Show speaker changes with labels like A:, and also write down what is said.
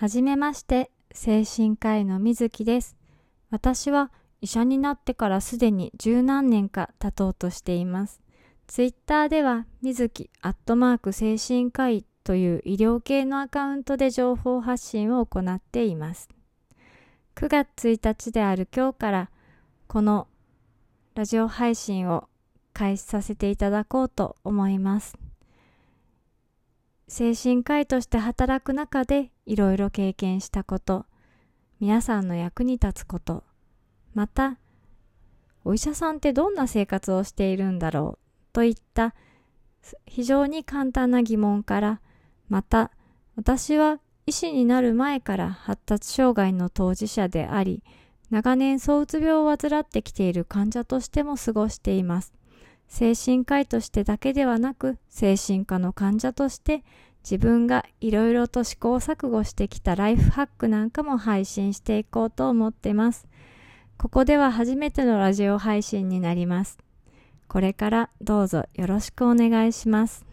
A: はじめまして、精神科医の水木です。私は医者になってからすでに十何年か経とうとしています。ツイッターでは、水木アットマーク精神科医という医療系のアカウントで情報発信を行っています。9月1日である今日から、このラジオ配信を開始させていただこうと思います。精神科医として働く中でいろいろ経験したこと、皆さんの役に立つこと、また、お医者さんってどんな生活をしているんだろうといった非常に簡単な疑問から、また、私は医師になる前から発達障害の当事者であり、長年躁うつ病を患ってきている患者としても過ごしています。精神科医としてだけではなく、精神科の患者として自分がいろいろと試行錯誤してきたライフハックなんかも配信していこうと思ってます。ここでは初めてのラジオ配信になります。これからどうぞよろしくお願いします。